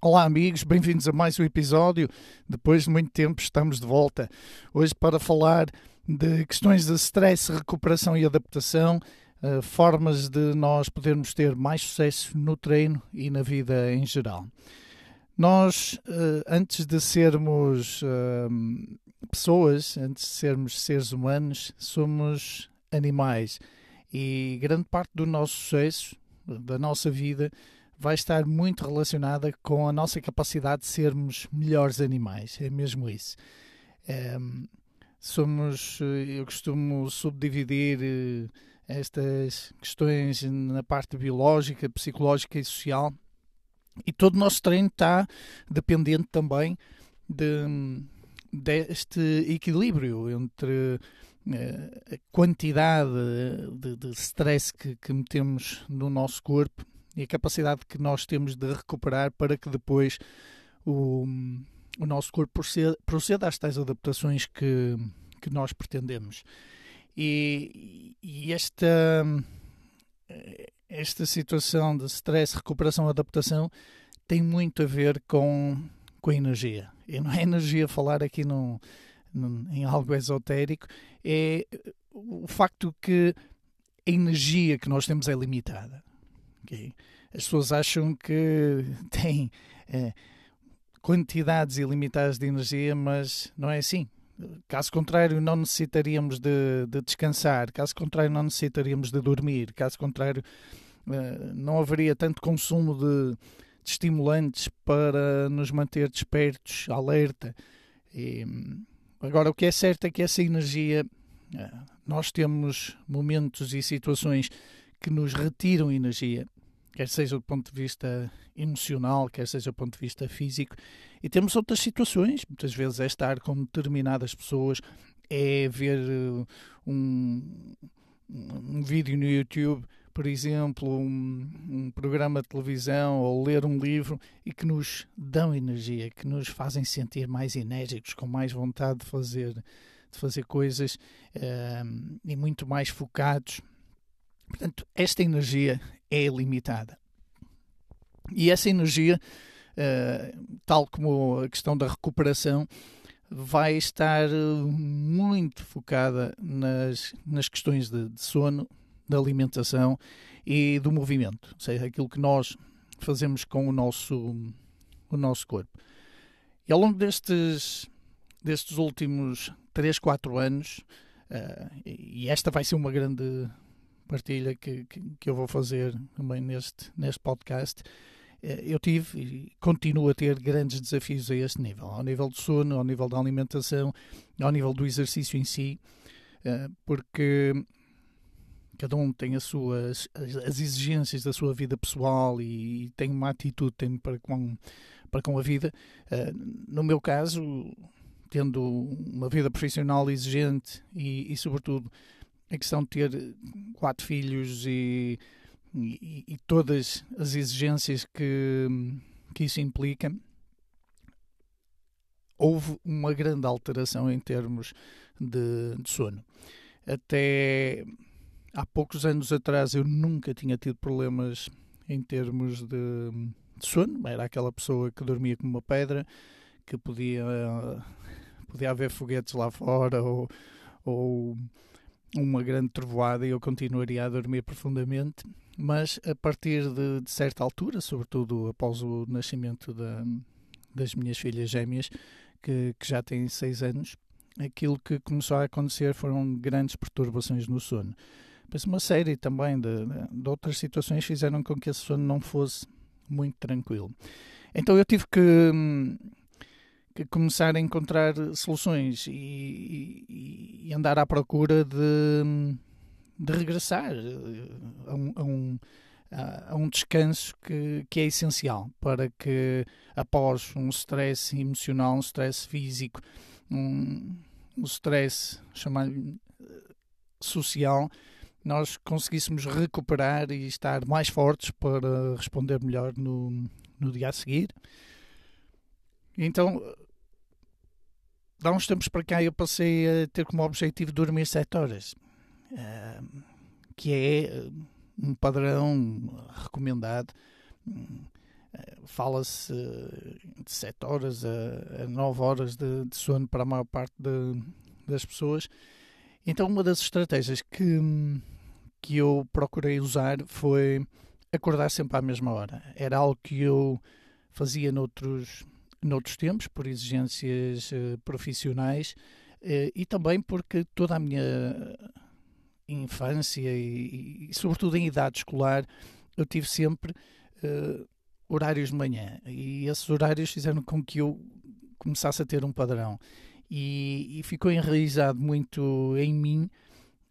Olá, amigos, bem-vindos a mais um episódio. Depois de muito tempo, estamos de volta. Hoje para falar de questões de stress, recuperação e adaptação, uh, formas de nós podermos ter mais sucesso no treino e na vida em geral. Nós, uh, antes de sermos uh, pessoas, antes de sermos seres humanos, somos animais e grande parte do nosso sucesso, da nossa vida, vai estar muito relacionada com a nossa capacidade de sermos melhores animais. É mesmo isso. É, somos, eu costumo subdividir eh, estas questões na parte biológica, psicológica e social. E todo o nosso treino está dependente também de, deste equilíbrio entre eh, a quantidade de, de stress que, que metemos no nosso corpo e a capacidade que nós temos de recuperar para que depois o, o nosso corpo proceda, proceda às tais adaptações que, que nós pretendemos. E, e esta, esta situação de stress, recuperação, adaptação tem muito a ver com, com a energia. E não é energia falar aqui num, num, em algo esotérico, é o facto que a energia que nós temos é limitada. Okay? As pessoas acham que têm é, quantidades ilimitadas de energia, mas não é assim. Caso contrário, não necessitaríamos de, de descansar, caso contrário, não necessitaríamos de dormir, caso contrário, é, não haveria tanto consumo de, de estimulantes para nos manter despertos, alerta. E, agora, o que é certo é que essa energia, é, nós temos momentos e situações que nos retiram energia quer seja do ponto de vista emocional, quer seja do ponto de vista físico. E temos outras situações, muitas vezes é estar com determinadas pessoas, é ver uh, um, um vídeo no YouTube, por exemplo, um, um, programa de televisão ou ler um livro e que nos dão energia, que nos fazem sentir mais enérgicos, com mais vontade de fazer, de fazer coisas uh, e muito mais focados. Portanto, esta energia é limitada. E essa energia, uh, tal como a questão da recuperação, vai estar muito focada nas, nas questões de, de sono, da alimentação e do movimento, ou seja, aquilo que nós fazemos com o nosso, o nosso corpo. E ao longo destes, destes últimos 3, 4 anos, uh, e esta vai ser uma grande partilha que, que, que, eu vou fazer também neste, neste podcast, eh, eu tive e continuo a ter grandes desafios a este nível, ao nível do sono, ao nível da alimentação, ao nível do exercício em si, eh, porque cada um tem as suas as exigências da sua vida pessoal e, tem uma atitude tem para com para com a vida. Eh, no meu caso, tendo uma vida profissional exigente e, e sobretudo a questão de ter quatro filhos e, e, e todas as exigências que, que isso implica, houve uma grande alteração em termos de, de, sono. Até há poucos anos atrás eu nunca tinha tido problemas em termos de, de sono. Era aquela pessoa que dormia como uma pedra, que podia, podia haver foguetes lá fora ou, ou uma grande trovoada e eu continuaria a dormir profundamente, mas a partir de, de certa altura, sobretudo após o nascimento da, das minhas filhas gêmeas, que, que já têm seis anos, aquilo que começou a acontecer foram grandes perturbações no sono. Mas uma série também de, de outras situações fizeram com que esse sono não fosse muito tranquilo. Então eu tive que hum, que começar a encontrar soluções e, e, e andar à procura de, de regressar eh, a um, a um, a um descanso que, que é essencial para que após um stress emocional, um stress físico, um, um stress chamado social, nós conseguíssemos recuperar e estar mais fortes para responder melhor no, no dia a seguir. Então, há uns tempos para cá eu passei a ter como objetivo dormir 7 horas, uh, que é um padrão recomendado. Uh, Fala-se de 7 horas a, a 9 horas de, de, sono para a maior parte de, das pessoas. Então, uma das estratégias que, que eu procurei usar foi acordar sempre à mesma hora. Era algo que eu fazia noutros, noutros tempos, por exigências uh, profissionais uh, e também porque toda a minha infância e, e, sobretudo em idade escolar, eu tive sempre uh, horários de manhã. E esses horários fizeram com que eu começasse a ter um padrão. E, e ficou enraizado muito em mim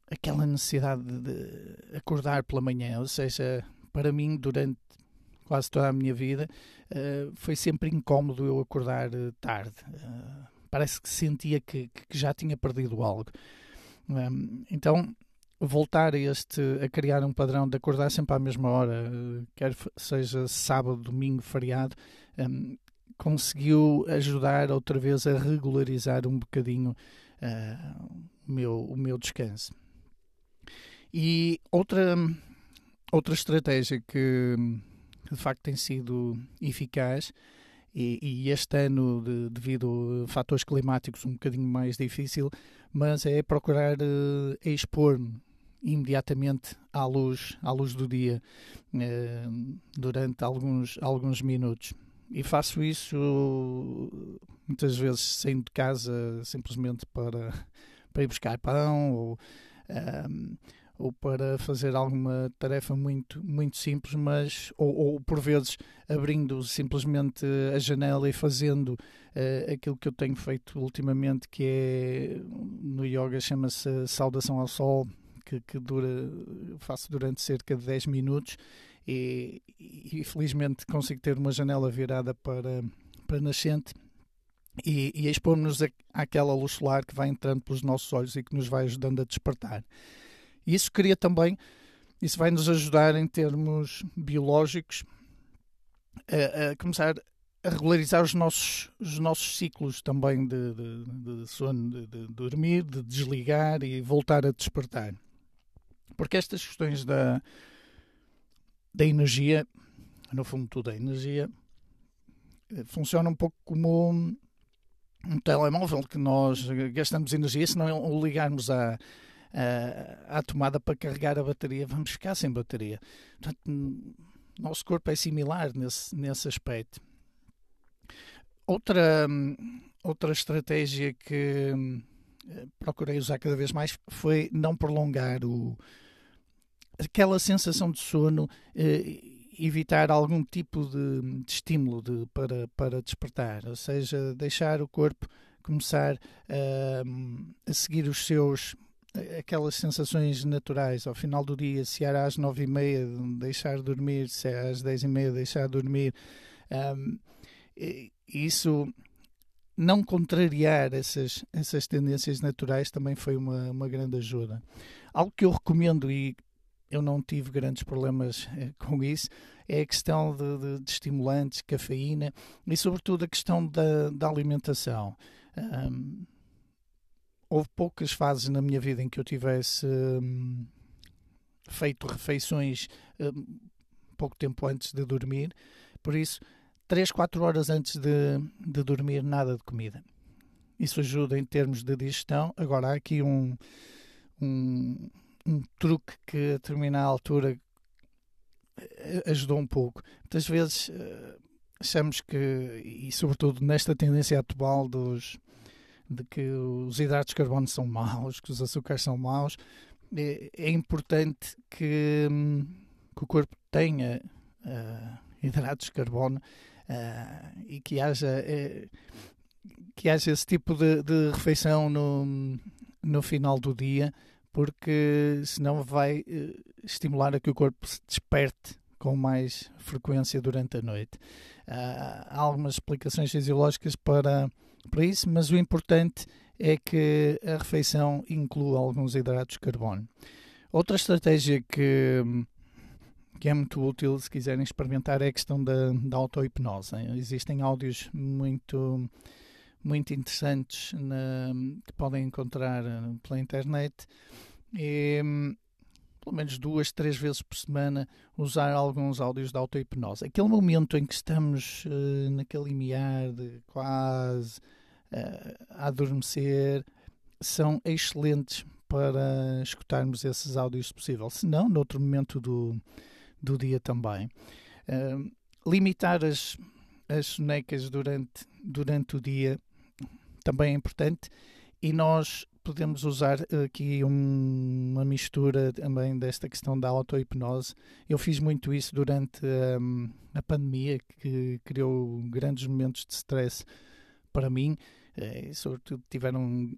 aquela necessidade de acordar pela manhã, ou seja, para mim durante quase toda a minha vida uh, foi sempre incómodo eu acordar uh, tarde. Uh, parece que sentia que, que, já tinha perdido algo. Então voltar a este a criar um padrão de acordar sempre à mesma hora, quer seja sábado, domingo, feriado, um, conseguiu ajudar outra vez a regularizar um bocadinho o meu o meu descanso. E outra outra estratégia que de facto tem sido eficaz e, e este ano, de, devido a fatores climáticos, um bocadinho mais difícil, mas é procurar uh, expor-me imediatamente à luz, à luz do dia uh, durante alguns, alguns minutos. E faço isso muitas vezes saindo de casa simplesmente para, para ir buscar pão ou, um, ou para fazer alguma tarefa muito, muito simples, mas ou, ou por vezes abrindo simplesmente a janela e fazendo uh, aquilo que eu tenho feito ultimamente, que é no yoga chama-se saudação ao sol, que, que dura, faço durante cerca de 10 minutos e, e, felizmente consigo ter uma janela virada para, para nascente e, e expor-nos àquela luz solar que vai entrando pelos nossos olhos e que nos vai ajudando a despertar. E isso cria também, isso vai nos ajudar em termos biológicos a, a começar a regularizar os nossos, os nossos ciclos também de, de, de sono, de, de, dormir, de desligar e voltar a despertar. Porque estas questões da, da energia, no fundo tudo é energia, eh, funciona um pouco como um telemóvel que nós gastamos energia se não o ligarmos a, à tomada para carregar a bateria, vamos ficar sem bateria. Portanto, nosso corpo é similar nesse, nesse aspecto. Outra, outra estratégia que eh, procurei usar cada vez mais foi não prolongar o, aquela sensação de sono, eh, evitar algum tipo de, de estímulo de, para, para despertar, ou seja, deixar o corpo começar a seguir os seus aquelas sensações naturais ao final do dia, se era às nove e meia deixar de dormir, se era às dez e meia deixar de dormir, um, isso não contrariar essas, essas tendências naturais também foi uma, uma grande ajuda. Algo que eu recomendo e eu não tive grandes problemas eh, com isso, é a questão de, de, de estimulantes, cafeína e sobretudo a questão da, da alimentação. Um, houve poucas fases na minha vida em que eu tivesse hum, feito refeições hum, pouco tempo antes de dormir, por isso, 3, 4 horas antes de, de dormir, nada de comida. Isso ajuda em termos de digestão. Agora, há aqui um, um, um truque que a determinada altura eh, ajudou um pouco. Muitas vezes uh, achamos que, e sobretudo nesta tendência atual dos de que os hidratos de carbono são maus, que os açúcares são maus, é, é importante que, hum, que, o corpo tenha uh, hidratos de carbono uh, e que haja, uh, que haja esse tipo de, de, refeição no, no final do dia, porque senão vai estimular a que o corpo se desperte com mais frequência durante a noite. há algumas explicações fisiológicas para para isso, mas o importante é que a refeição inclua alguns hidratos de carbono. Outra estratégia que, que é muito útil se quiserem experimentar é a questão da, da auto-hipnose. Existem áudios muito, muito interessantes na, que podem encontrar pela internet. E, pelo menos duas, três vezes por semana, usar alguns áudios de auto-hipnose. Aquele momento em que estamos uh, naquele limiar de quase uh, a adormecer, são excelentes para escutarmos esses áudios se possível. Se não, noutro momento do, do dia também. Uh, limitar as, as sonecas durante, durante o dia também é importante e nós podemos usar aqui um, uma mistura também desta questão da auto-hipnose. Eu fiz muito isso durante um, a pandemia, que criou grandes momentos de stress para mim, eh, sobretudo tiveram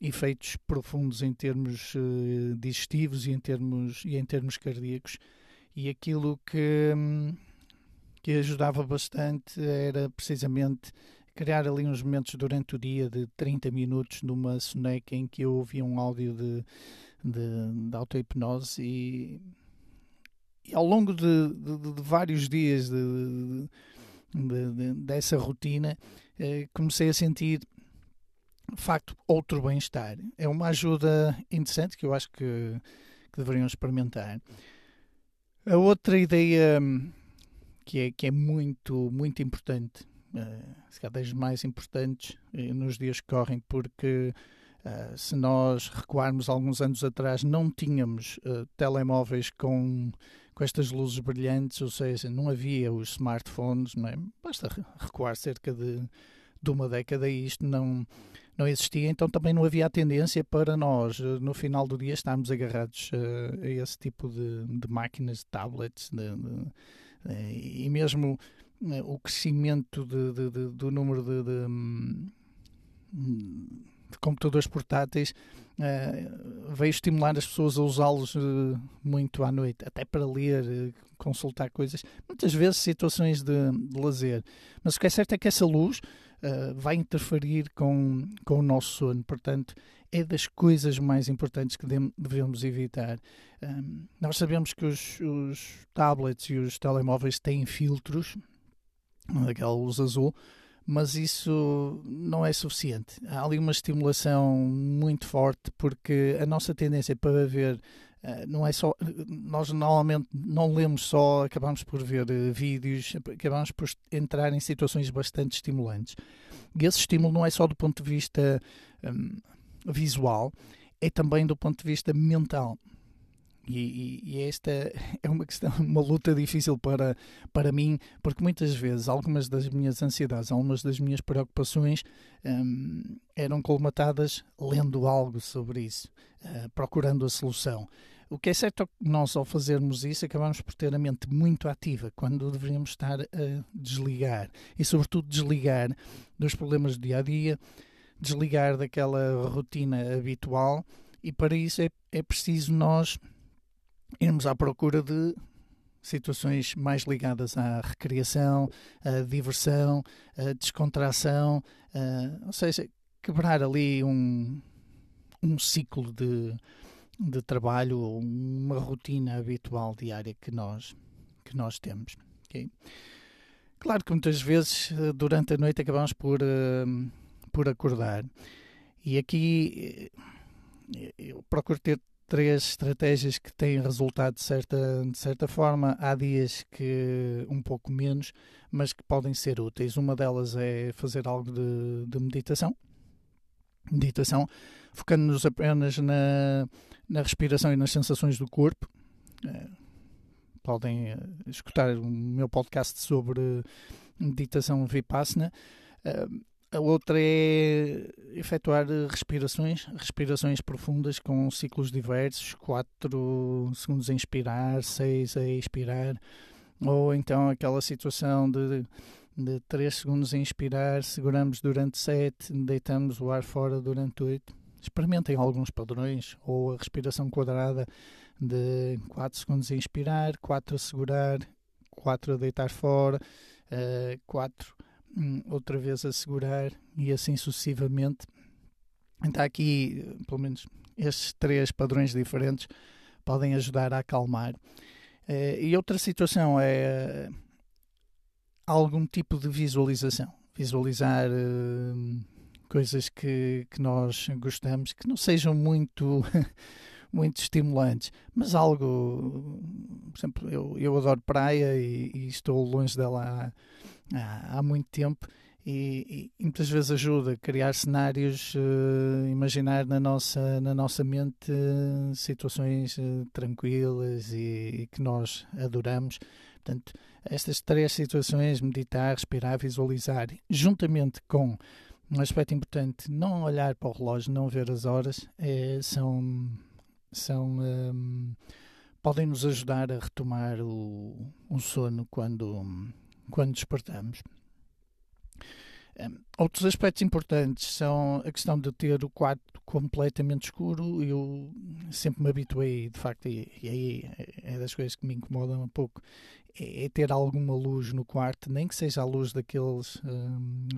efeitos profundos em termos uh, digestivos e em termos, e em termos cardíacos. E aquilo que, um, que ajudava bastante era precisamente criar ali uns momentos durante o dia de 30 minutos numa soneca em que eu ouvia um áudio de, de, de auto-hipnose e, e, ao longo de, de, de vários dias de, dessa rotina eh, comecei a sentir de facto outro bem-estar. É uma ajuda interessante que eu acho que, que deveriam experimentar. A outra ideia que é, que é muito, muito importante se calhar das mais importantes uh, nos dias que correm, porque uh, se nós recuarmos alguns anos atrás, não tínhamos telemóveis com, com estas luzes brilhantes, ou seja, não havia os smartphones, não é? basta recuar cerca de, de uma década e isto não, não existia, então também não havia a tendência para nós, no final do dia, estarmos agarrados a esse tipo de, de máquinas, de tablets, de, de, e mesmo o crescimento de, de, de, do número de, computadores portáteis uh, veio estimular as pessoas a usá-los uh, muito à noite, até para ler, uh, consultar coisas, muitas vezes situações de, de, lazer. Mas o que é certo é que essa luz vai interferir com, com o nosso sono, portanto, é das coisas mais importantes que devemos evitar. Um, nós sabemos que os, os tablets e os telemóveis têm filtros daquela luz azul, mas isso não é suficiente. Há ali uma estimulação muito forte porque a nossa tendência para ver eh, não é só nós normalmente não lemos só acabamos por ver eh, vídeos acabamos por entrar em situações bastante estimulantes e esse estímulo não é só do ponto de vista um, visual é também do ponto de vista mental e, e, e, esta é uma questão, uma luta difícil para, para mim, porque muitas vezes algumas das minhas ansiedades, algumas das minhas preocupações hum, eram colmatadas lendo algo sobre isso, uh, procurando a solução. O que é certo é que nós, ao fazermos isso, acabamos por ter a mente muito ativa, quando deveríamos estar a desligar. E, sobretudo, desligar dos problemas do dia a dia, desligar daquela rotina habitual. E, para isso, é, é preciso nós irmos à procura de situações mais ligadas à recreação, à diversão, à descontração, ou seja, quebrar ali um, um ciclo de, de trabalho uma rotina habitual diária que nós, que nós temos. Okay? Claro que muitas vezes durante a noite acabamos por, uh, por acordar e aqui eh, eu procuro ter três estratégias que têm resultado de certa, de certa forma. Há dias que um pouco menos, mas que podem ser úteis. Uma delas é fazer algo de, de meditação. Meditação, focando-nos apenas na, na respiração e nas sensações do corpo. É, podem eh, escutar o meu podcast sobre meditação Vipassana. A outra é efetuar respirações, respirações profundas com ciclos diversos, 4 segundos a inspirar, 6 a expirar, ou então aquela situação de, de 3 segundos a inspirar, seguramos durante 7, deitamos o ar fora durante 8. Experimentem alguns padrões, ou a respiração quadrada de 4 segundos a inspirar, 4 a segurar, 4 a deitar fora, 4 uh, Hum, outra vez a segurar e assim sucessivamente. Então, aqui, pelo menos, estes três padrões diferentes podem ajudar a acalmar. Eh, e outra situação é algum tipo de visualização. Visualizar eh, coisas que, que nós gostamos, que não sejam muito muito estimulantes, mas algo, por exemplo, eu, eu adoro praia e, e estou longe dela há, há, há muito tempo e, e, muitas vezes ajuda a criar cenários, uh, imaginar na nossa, na nossa mente uh, situações uh, tranquilas e, e, que nós adoramos. Portanto, estas três situações, meditar, respirar, visualizar, juntamente com um aspecto importante, não olhar para o relógio, não ver as horas, é, são são um, podem nos ajudar a retomar o, o sono quando, quando despertamos. Outros aspectos importantes são a questão de ter o quarto completamente escuro. Eu sempre me habituei, de facto, e, aí é das coisas que me incomodam um pouco, é, é ter alguma luz no quarto, nem que seja a luz daqueles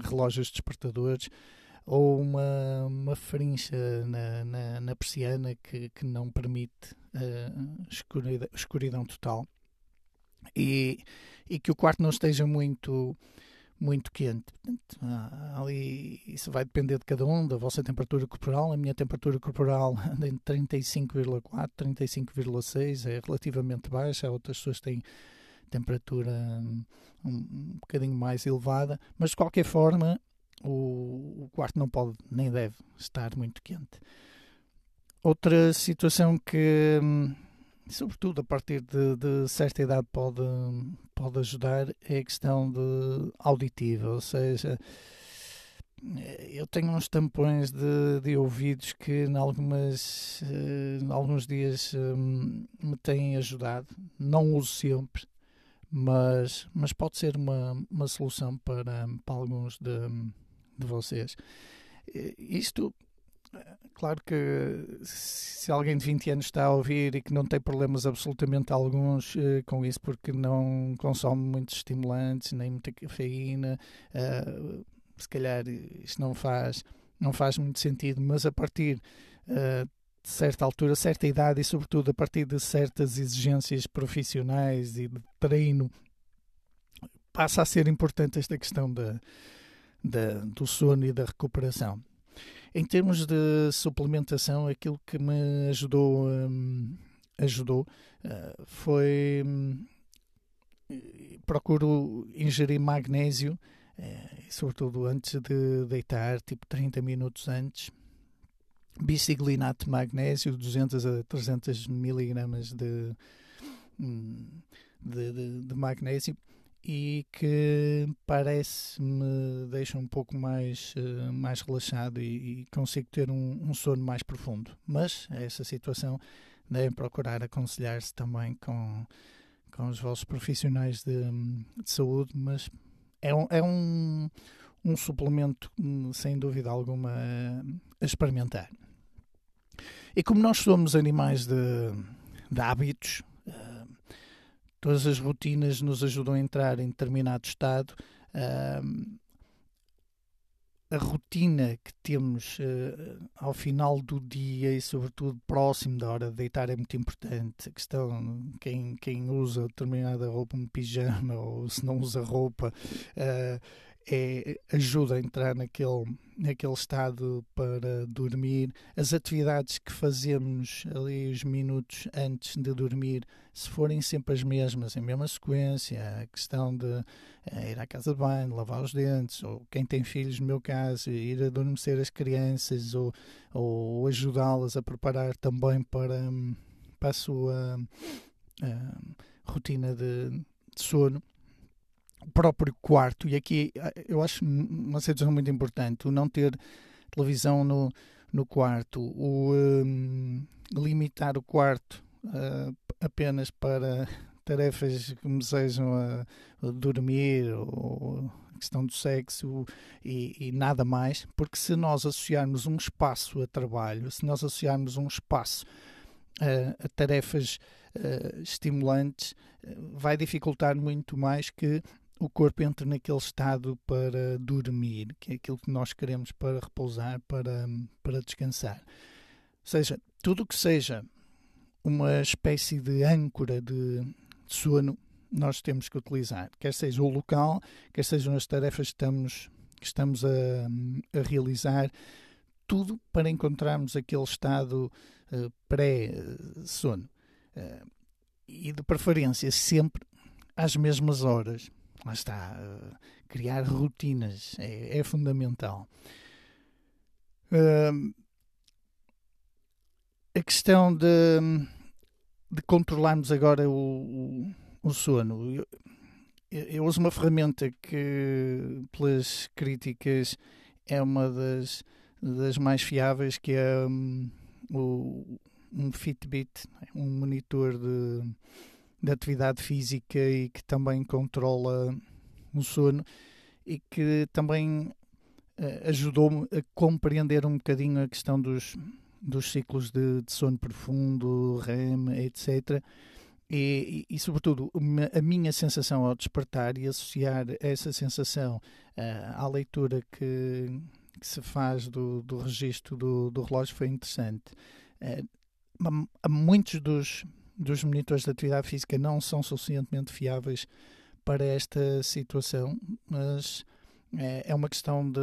relógios despertadores ou uma, uma frincha na, na, na persiana que, que não permite uh, escuridão, escuridão total e, e que o quarto não esteja muito muito quente. Portanto, ali isso vai depender de cada um, da vossa temperatura corporal. A minha temperatura corporal anda entre 35,4 e 35,6, é relativamente baixa. Outras pessoas têm temperatura um, um bocadinho mais elevada, mas de qualquer forma o, o quarto não pode nem deve estar muito quente. Outra situação que, hum, sobretudo a partir de, de, certa idade, pode, pode ajudar é a questão de auditiva, ou seja, eu tenho uns tampões de, de ouvidos que em, algumas, em alguns dias hum, me têm ajudado. Não uso sempre, mas, mas pode ser uma, uma solução para, para alguns de, de vocês. Isto, claro que se alguém de 20 anos está a ouvir e que não tem problemas absolutamente alguns uh, com isso, porque não consome muitos estimulantes, nem muita cafeína, uh, se calhar isto não faz, não faz muito sentido, mas a partir uh, de certa altura, certa idade e, sobretudo, a partir de certas exigências profissionais e de treino, passa a ser importante esta questão da da, do sono e da recuperação. Em termos de suplementação, aquilo que me ajudou, um, ajudou uh, foi um, procuro ingerir magnésio, uh, sobretudo antes de deitar, tipo 30 minutos antes. Biciglinato de magnésio, 200 a 300 miligramas de, hum, de, de, de magnésio e que parece-me deixa um pouco mais, uh, mais relaxado e, e consigo ter um, um, sono mais profundo. Mas essa situação devem procurar aconselhar-se também com, com os vossos profissionais de, de saúde, mas é um, é um, um suplemento, sem dúvida alguma, a experimentar. E como nós somos animais de, de hábitos, todas as rotinas nos ajudam a entrar em determinado estado. Uh, a rotina que temos uh, ao final do dia e, sobretudo, próximo da hora de deitar é muito importante. A questão, quem, quem usa determinada roupa, um pijama, ou se não usa roupa, uh, é, ajuda a entrar naquele, naquele estado para dormir. As atividades que fazemos ali os minutos antes de dormir, se forem sempre as mesmas, em mesma sequência, a questão de é, ir à casa de banho, lavar os dentes, ou quem tem filhos, no meu caso, ir adormecer as crianças, ou, ou ajudá-las a preparar também para, para a sua uh, rotina de, de sono próprio quarto, e aqui eh, eu acho uma situação muito importante, o não ter televisão no, no quarto, o um, limitar o quarto uh, apenas para tarefas que sejam a, a dormir ou a questão do sexo e, e, nada mais, porque se nós associarmos um espaço a trabalho, se nós associarmos um espaço a, a tarefas uh, estimulantes, vai dificultar muito mais que o corpo entra naquele estado para dormir, que é aquilo que nós queremos para repousar, para, para descansar. Ou seja, tudo que seja uma espécie de âncora de sono, nós temos que utilizar, quer seja o local, quer sejam as tarefas que estamos, que estamos a, a realizar, tudo para encontrarmos aquele estado uh, pré-sono. Uh, e de preferência sempre às mesmas horas. Lá está, uh, criar rotinas é, é fundamental. a questão de, de controlarmos agora o, o, o sono. Eu, eu uso uma ferramenta que, pelas críticas, é uma das das mais fiáveis, que é um, o, um Fitbit, um monitor de, de atividade física e que também controla o sono e que também uh, ajudou-me a compreender um bocadinho a questão dos, dos ciclos de, de sono profundo, REM, etc. E, e, e, sobretudo, a minha sensação ao despertar e associar essa sensação uh, à leitura que, que se faz do, do registro do, do relógio foi interessante. Uh, muitos dos, dos monitores de atividade física não são suficientemente fiáveis para esta situação, mas é, é uma questão de,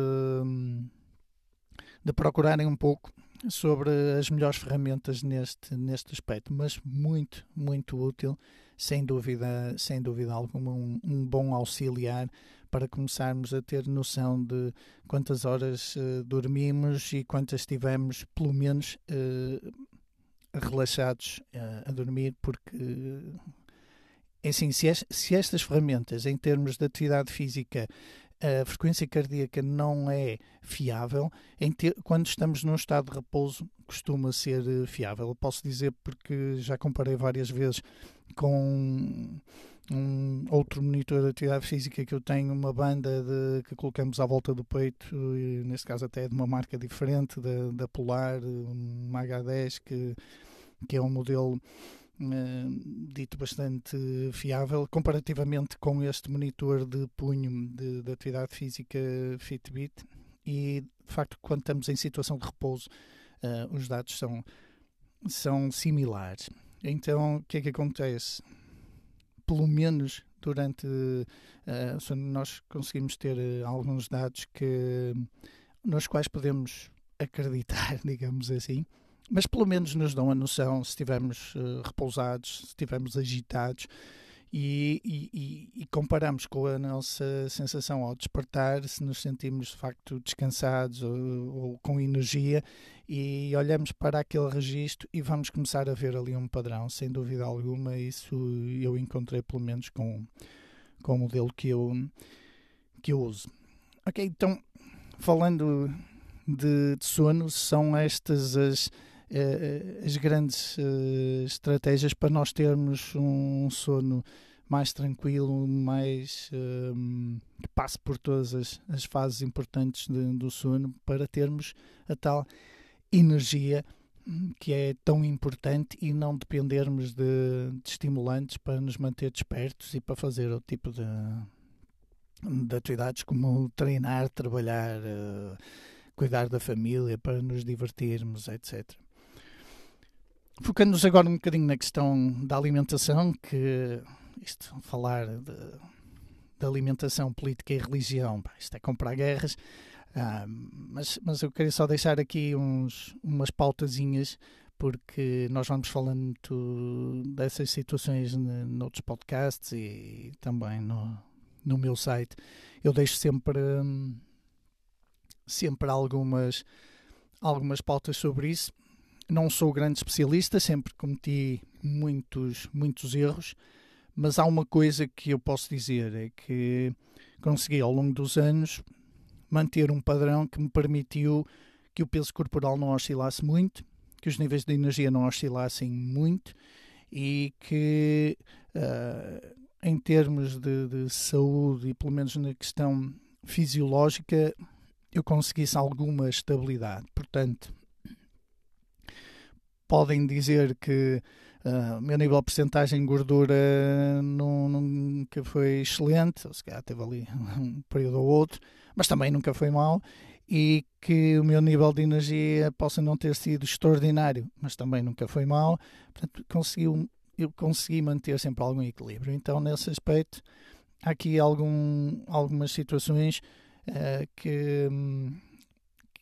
de procurarem um pouco sobre as melhores ferramentas neste, neste aspecto, mas muito, muito útil, sem dúvida, sem dúvida alguma, um, um bom auxiliar para começarmos a ter noção de quantas horas uh, dormimos e quantas tivemos, pelo menos, uh, relaxados uh, a dormir, porque, assim, se, es, se estas ferramentas, em termos de atividade física, a frequência cardíaca não é fiável, quando estamos num estado de repouso, costuma ser fiável. Eu posso dizer porque já comparei várias vezes com um outro monitor de atividade física que eu tenho, uma banda de, que colocamos à volta do peito, e neste caso até de uma marca diferente, da, da Polar, uma H10, que, que é um modelo uh, dito bastante fiável, comparativamente com este monitor de punho de, de atividade física Fitbit. E de facto, quando estamos em situação de repouso, uh, os dados são, são similares. Então, o que é que acontece? Pelo menos durante uh, nós conseguimos ter uh, alguns dados que nos quais podemos acreditar, digamos assim, mas pelo menos nos dão a noção se estivermos uh, repousados, se estivermos agitados e, e, e, comparamos com a nossa sensação ao despertar, se nos sentimos de facto descansados ou, ou, com energia e olhamos para aquele registro e vamos começar a ver ali um padrão, sem dúvida alguma. Isso eu encontrei pelo menos com, com o modelo que eu, que eu uso. Ok, então falando de, de sono, são estas as as grandes uh, estratégias para nós termos um sono mais tranquilo, mais um, que passe por todas as, as fases importantes de, do sono para termos a tal energia hum, que é tão importante e não dependermos de, de estimulantes para nos manter despertos e para fazer outro tipo de, de atividades como treinar, trabalhar, uh, cuidar da família, para nos divertirmos, etc. Focando-nos agora um bocadinho na questão da alimentação, que isto, falar de, de alimentação, política e religião, isto é comprar guerras, ah, mas, mas eu queria só deixar aqui uns, umas pautazinhas, porque nós vamos falando dessas situações noutros podcasts e também no, no meu site. Eu deixo sempre, sempre algumas, algumas pautas sobre isso não sou grande especialista, sempre cometi muitos, muitos erros, mas há uma coisa que eu posso dizer: é que consegui ao longo dos anos manter um padrão que me permitiu que o peso corporal não oscilasse muito, que os níveis de energia não oscilassem muito e que, uh, em termos de, de saúde e pelo menos na questão fisiológica, eu conseguisse alguma estabilidade. Portanto, podem dizer que uh, meu nível de porcentagem de gordura nunca foi excelente, ou se calhar teve ali um período ou outro, mas também nunca foi mau, e que o meu nível de energia possa não ter sido extraordinário, mas também nunca foi mau, portanto conseguiu, eu consegui manter sempre algum equilíbrio. Então, nesse aspecto, há aqui algum, algumas situações uh, que,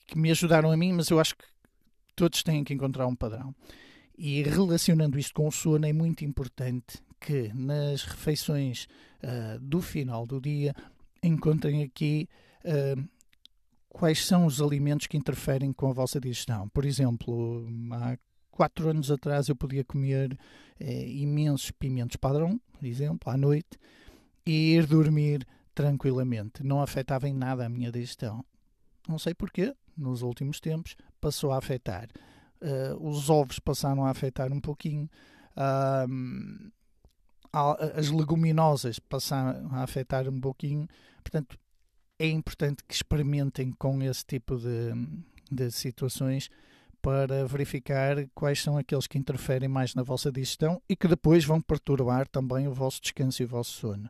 que me ajudaram a mim, mas eu acho que todos têm que encontrar um padrão. E relacionando isto com o sono, é muito importante que nas refeições uh, do final do dia encontrem aqui uh, quais são os alimentos que interferem com a vossa digestão. Por exemplo, há quatro anos atrás eu podia comer eh, imensos pimentos padrão, por exemplo, à noite, e ir dormir tranquilamente. Não afetava em nada a minha digestão. Não sei porquê, nos últimos tempos passou a afetar. Uh, os ovos passaram a afetar um pouquinho. Uh, as leguminosas passaram a afetar um pouquinho. Portanto, é importante que experimentem com esse tipo de, de situações para verificar quais são aqueles que interferem mais na vossa digestão e que depois vão perturbar também o vosso descanso e o vosso sono.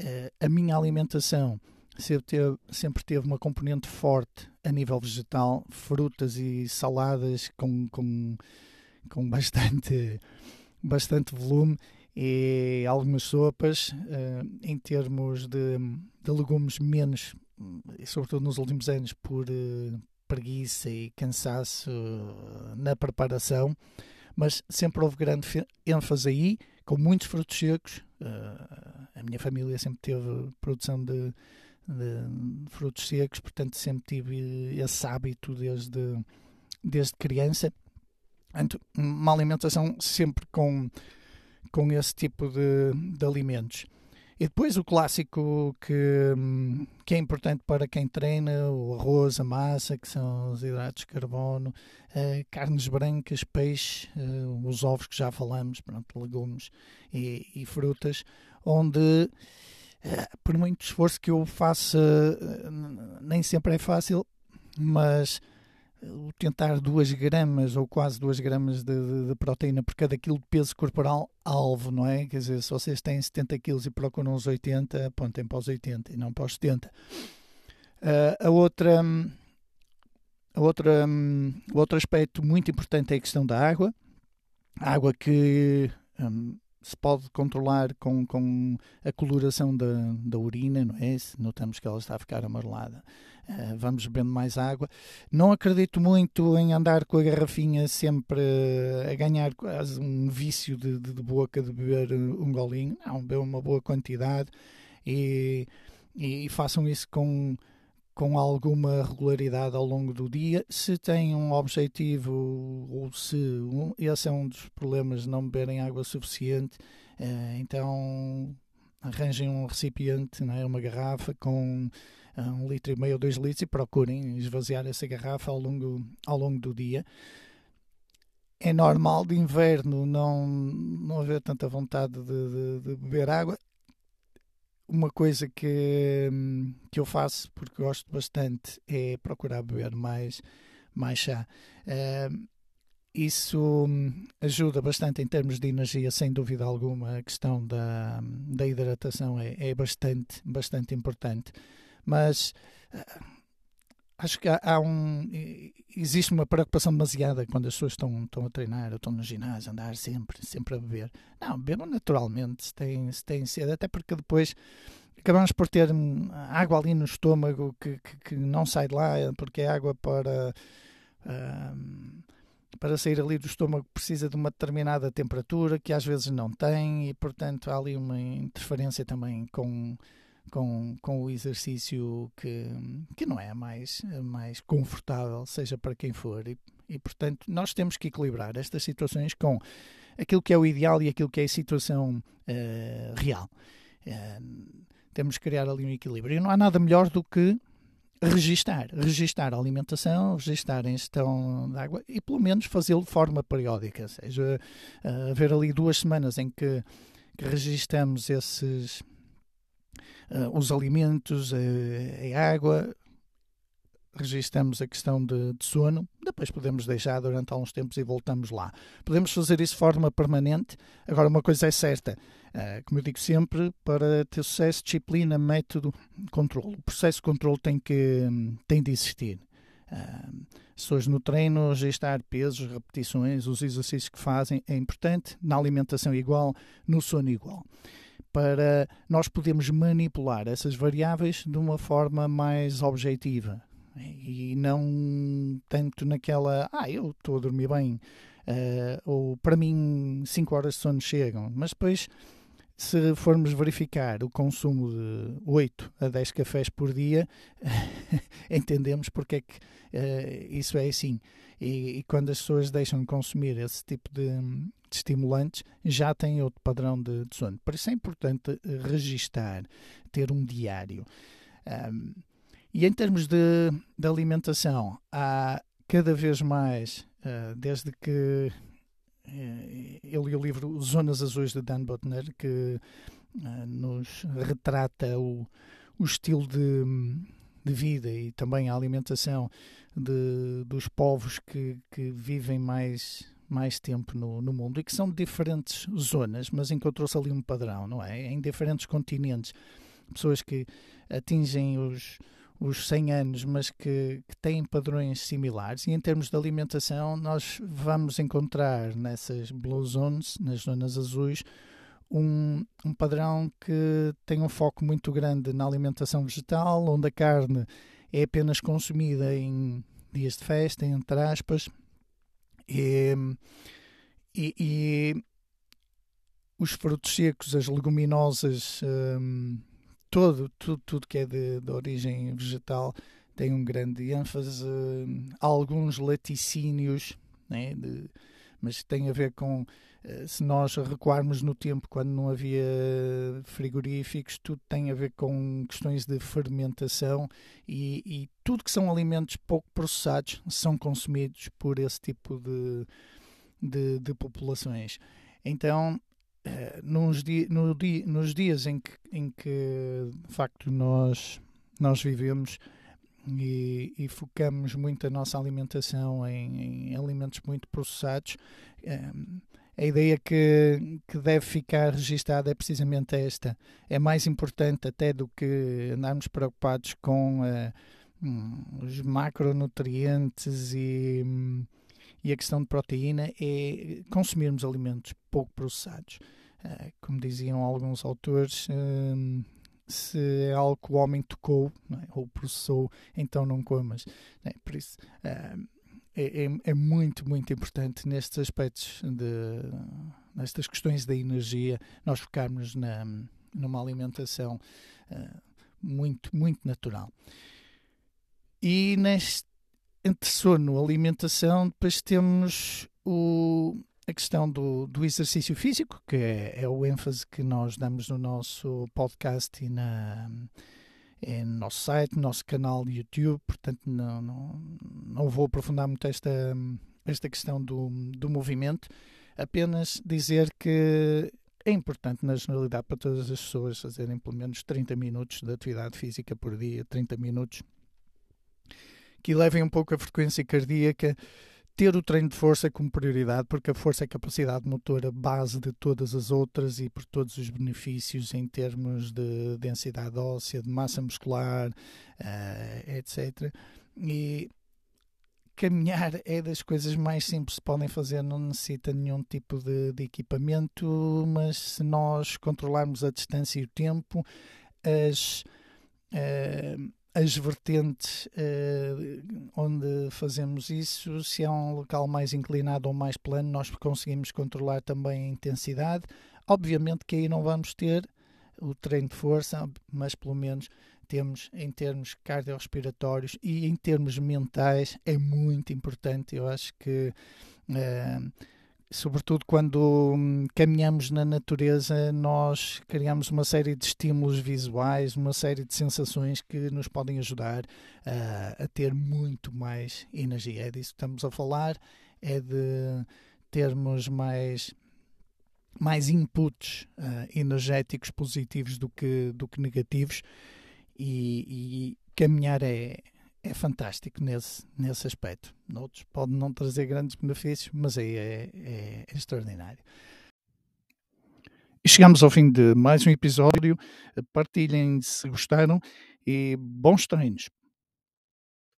Uh, a minha alimentação sempre teve, sempre teve uma componente forte a nível vegetal, frutas e saladas com, com, com bastante, bastante volume e algumas sopas, uh, em termos de, de, legumes menos, sobretudo nos últimos anos, por uh, preguiça e cansaço uh, na preparação, mas sempre houve grande ênfase aí, com muitos frutos secos. a minha família sempre teve produção de, de, frutos secos, portanto sempre tive esse hábito desde, desde criança. Uma alimentação sempre com com esse tipo de, de alimentos. E depois o clássico que, que é importante para quem treina, o arroz, a massa, que são os hidratos de carbono, uh, carnes brancas, peixe, uh, os ovos que já falamos, pronto, legumes e, e frutas, onde por muito esforço que eu faça, nem sempre é fácil, mas o tentar 2 gramas ou quase 2 gramas de, de, de, proteína por cada quilo de peso corporal alvo, não é? Quer dizer, se vocês têm 70 quilos e procuram os 80, apontem para os 80 e não para os 70. Uh, a outra, a outra, um, outro aspecto muito importante é a questão da água. A água que um, se pode controlar com, com a coloração da, da urina, não é? Se notamos que ela está a ficar amarelada, uh, vamos bebendo mais água. Não acredito muito em andar com a garrafinha sempre a ganhar quase um vício de, de, de boca de beber um golinho. Não, bebam uma boa quantidade e, e, e façam isso com com alguma regularidade ao longo do dia. Se têm um objetivo ou se um, esse é um dos problemas de não beberem água suficiente, eh, então arranjem um recipiente, não é? uma garrafa com eh, um litro e meio ou dois litros e procurem esvaziar essa garrafa ao longo, ao longo do dia. É normal de inverno não, não haver tanta vontade de, de, de beber água uma coisa que, que eu faço porque gosto bastante é procurar beber mais, mais chá. Uh, isso ajuda bastante em termos de energia, sem dúvida alguma. A questão da, da hidratação é, é bastante, bastante importante. Mas uh, acho que há, há, um. Existe uma preocupação demasiada quando as pessoas estão, estão a treinar ou estão no ginásio, andar sempre, sempre a beber. Não, bebam naturalmente se têm, se têm sede, até porque depois acabamos por ter água ali no estômago que, que, que não sai de lá, porque é água para. Uh, para sair ali do estômago precisa de uma determinada temperatura que às vezes não tem e portanto há ali uma interferência também com com, com o exercício que, que não é mais, mais confortável, seja para quem for. E, e, portanto, nós temos que equilibrar estas situações com aquilo que é o ideal e aquilo que é a situação uh, real. Uh, temos que criar ali um equilíbrio. E não há nada melhor do que registar, registar a alimentação, registar a ingestão de água e pelo menos fazê-lo de forma periódica, ou seja, uh, haver ali duas semanas em que, que registamos esses, uh, os alimentos, uh, a água, registamos a questão de, de, sono, depois podemos deixar durante alguns tempos e voltamos lá. Podemos fazer isso de forma permanente. Agora, uma coisa é certa, uh, como eu digo sempre, para ter sucesso, disciplina, método, controle. O processo de controle tem, que, tem de existir. Uh, hoje no treino registrar pesos, repetições, os exercícios que fazem é importante, na alimentação igual, no sono igual para nós podermos manipular essas variáveis de uma forma mais objetiva e não tanto naquela, ah, eu estou a dormir bem, uh, ou para mim 5 horas de sono chegam, mas depois se formos verificar o consumo de 8 a 10 cafés por dia, entendemos porque é que uh, isso é assim. E, e, quando as pessoas deixam de consumir esse tipo de, de estimulantes, já têm outro padrão de, de, sono. Por isso é importante registar, ter um diário. Um, e em termos de, de alimentação, há cada vez mais, uh, desde que uh, eu li o livro Zonas Azuis de Dan Butner, que uh, nos retrata o, o estilo de, de vida e também a alimentação de, dos povos que, que vivem mais, mais tempo no, no mundo e que são diferentes zonas, mas encontrou-se ali um padrão, não é? Em diferentes continentes. Pessoas que atingem os, os 100 anos, mas que, que, têm padrões similares. E em termos de alimentação, nós vamos encontrar nessas blue zones, nas zonas azuis, um, um padrão que tem um foco muito grande na alimentação vegetal, onde a carne é apenas consumida em dias de festa, entre aspas, e, e, e os frutos secos, as leguminosas, um, todo, tudo, tudo que é de, de origem vegetal tem um grande ênfase. Alguns laticínios, né, de, mas tem a ver com eh, se nós recuarmos no tempo quando não havia frigoríficos, tudo tem a ver com questões de fermentação e, e tudo que são alimentos pouco processados são consumidos por esse tipo de, de, de populações. Então, uh, nos, di no di nos dias em que, em que de facto nós, nós vivemos, e, e, focamos muito a nossa alimentação em, em alimentos muito processados, um, a ideia que, que deve ficar registada é precisamente esta. É mais importante até do que andarmos preocupados com uh, os macronutrientes e, um, e a questão de proteína, é consumirmos alimentos pouco processados. Uh, como diziam alguns autores, uh, se é algo que o homem tocou é? ou processou, então não comas. É? Por isso, uh, é, é, é, muito, muito importante nestes aspectos, de, nestas questões da energia, nós focarmos na, numa alimentação uh, muito, muito natural. E neste, entre sono, alimentação, depois temos o, a questão do, do exercício físico, que é, é o ênfase que nós damos no nosso podcast e na é no nosso site, no nosso canal de YouTube, portanto não, não, não vou aprofundar muito esta, esta questão do, do movimento, apenas dizer que é importante na generalidade para todas as pessoas fazerem pelo menos 30 minutos de atividade física por dia, 30 minutos que levem um pouco a frequência cardíaca ter o treino de força como prioridade, porque a força é a capacidade motora base de todas as outras e por todos os benefícios em termos de densidade óssea, de massa muscular, uh, eh, etc. E caminhar é das coisas mais simples que podem fazer, não necessita nenhum tipo de, de equipamento, mas se nós controlarmos a distância e o tempo, as. Uh, as vertentes uh, onde fazemos isso, se é um local mais inclinado ou mais plano, nós conseguimos controlar também a intensidade. Obviamente que aí não vamos ter o treino de força, mas pelo menos temos em termos cardiorrespiratórios e em termos mentais é muito importante. Eu acho que uh, sobretudo quando hum, caminhamos na natureza, nós criamos uma série de estímulos visuais, uma série de sensações que nos podem ajudar uh, a ter muito mais energia. É disso que estamos a falar, é de termos mais mais inputs uh, energéticos positivos do que, do que negativos e, e caminhar é, é fantástico nesse, nesse aspecto. Noutros pode não trazer grandes benefícios, mas aí é, é, é extraordinário. Chegamos ao fim de mais um episódio. Partilhem se gostaram e bons treinos.